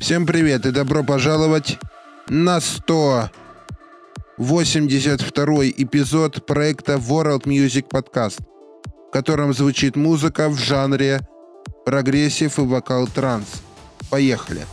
Всем привет и добро пожаловать на 182 эпизод проекта World Music Podcast, в котором звучит музыка в жанре progressive и vocal trance. Поехали!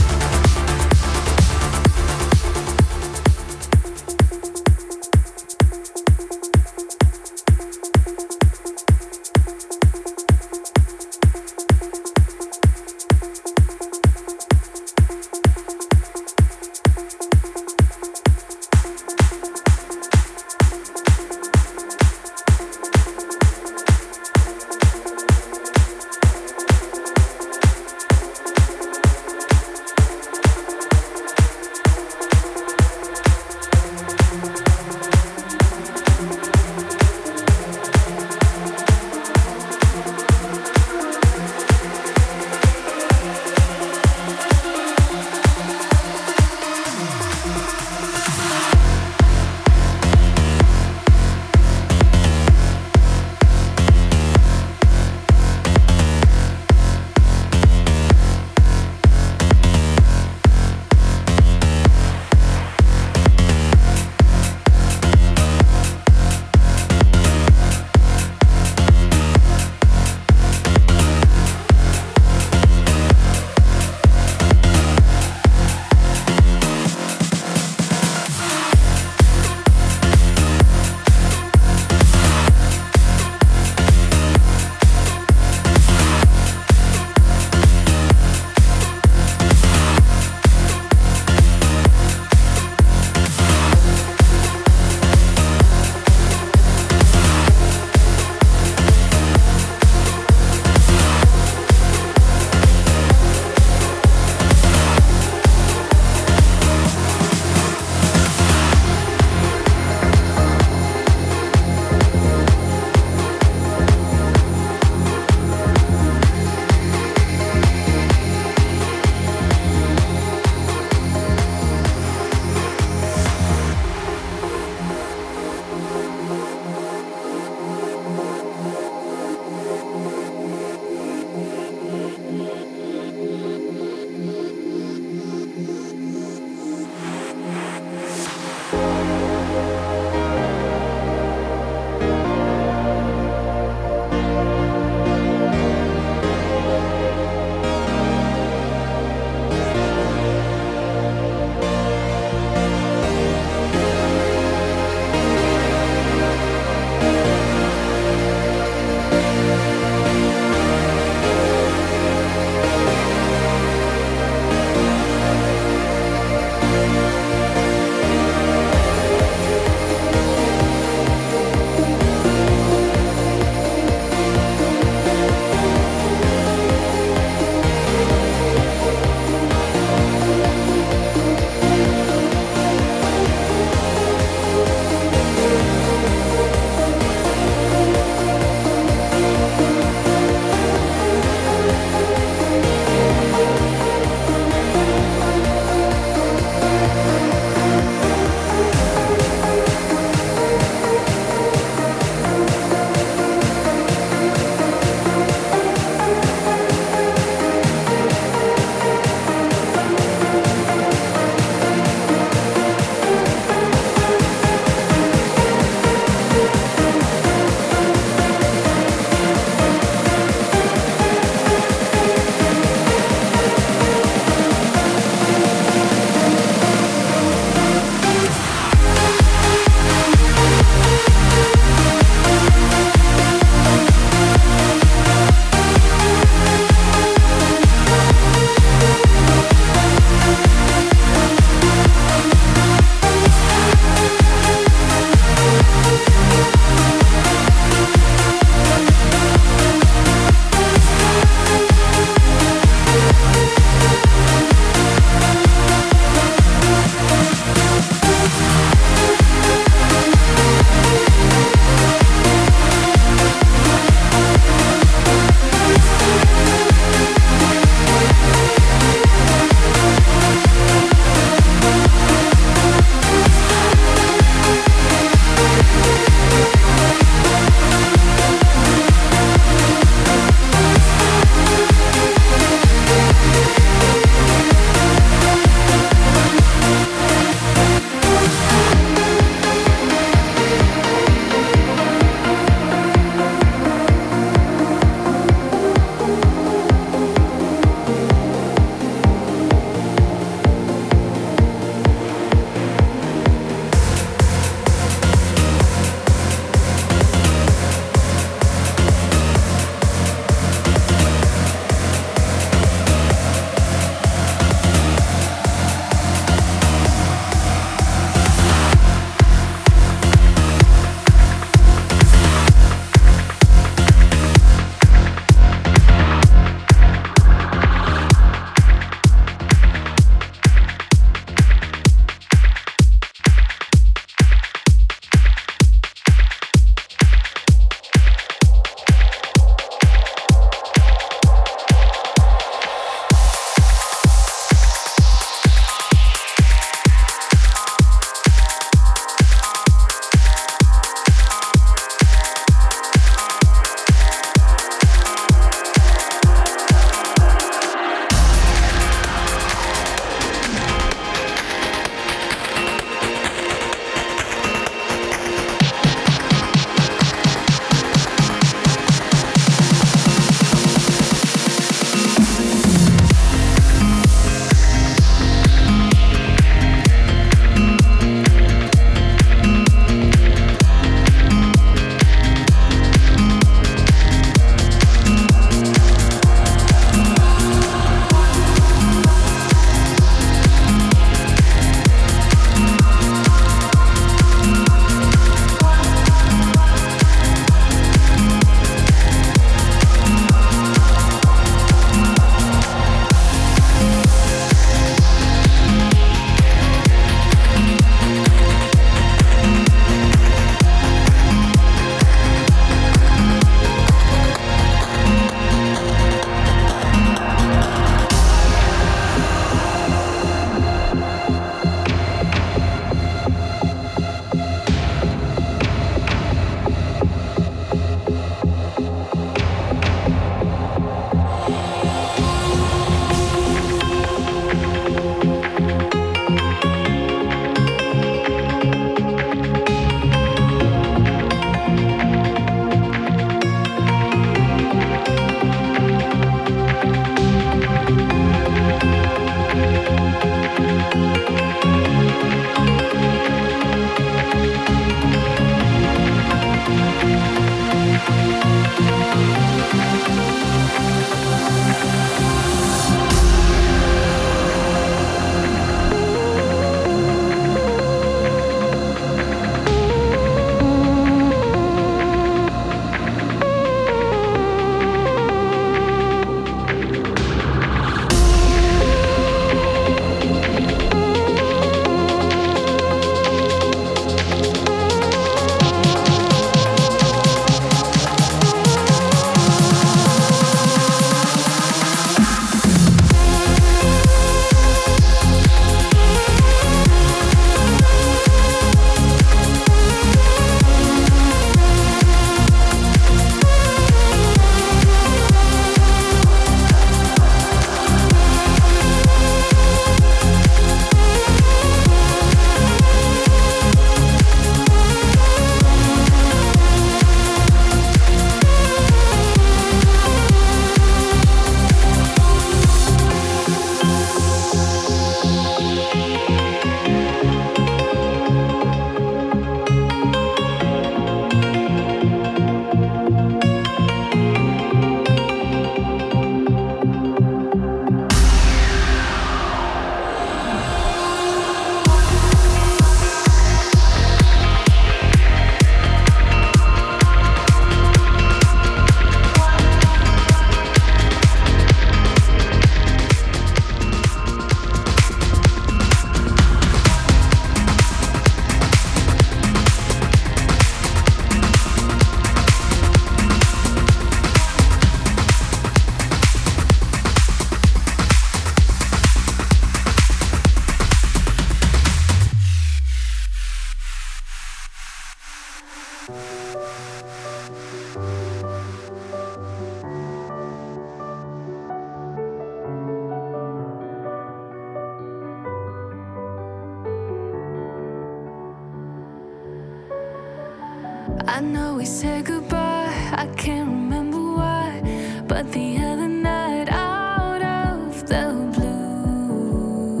I know we said goodbye, I can't remember why, but the other night out of the blue,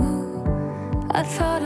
I thought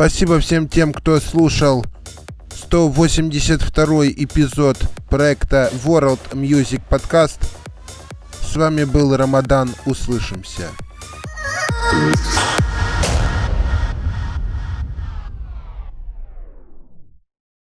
Спасибо всем тем, кто слушал 182 эпизод проекта World Music Podcast. С вами был Рамадан. Услышимся.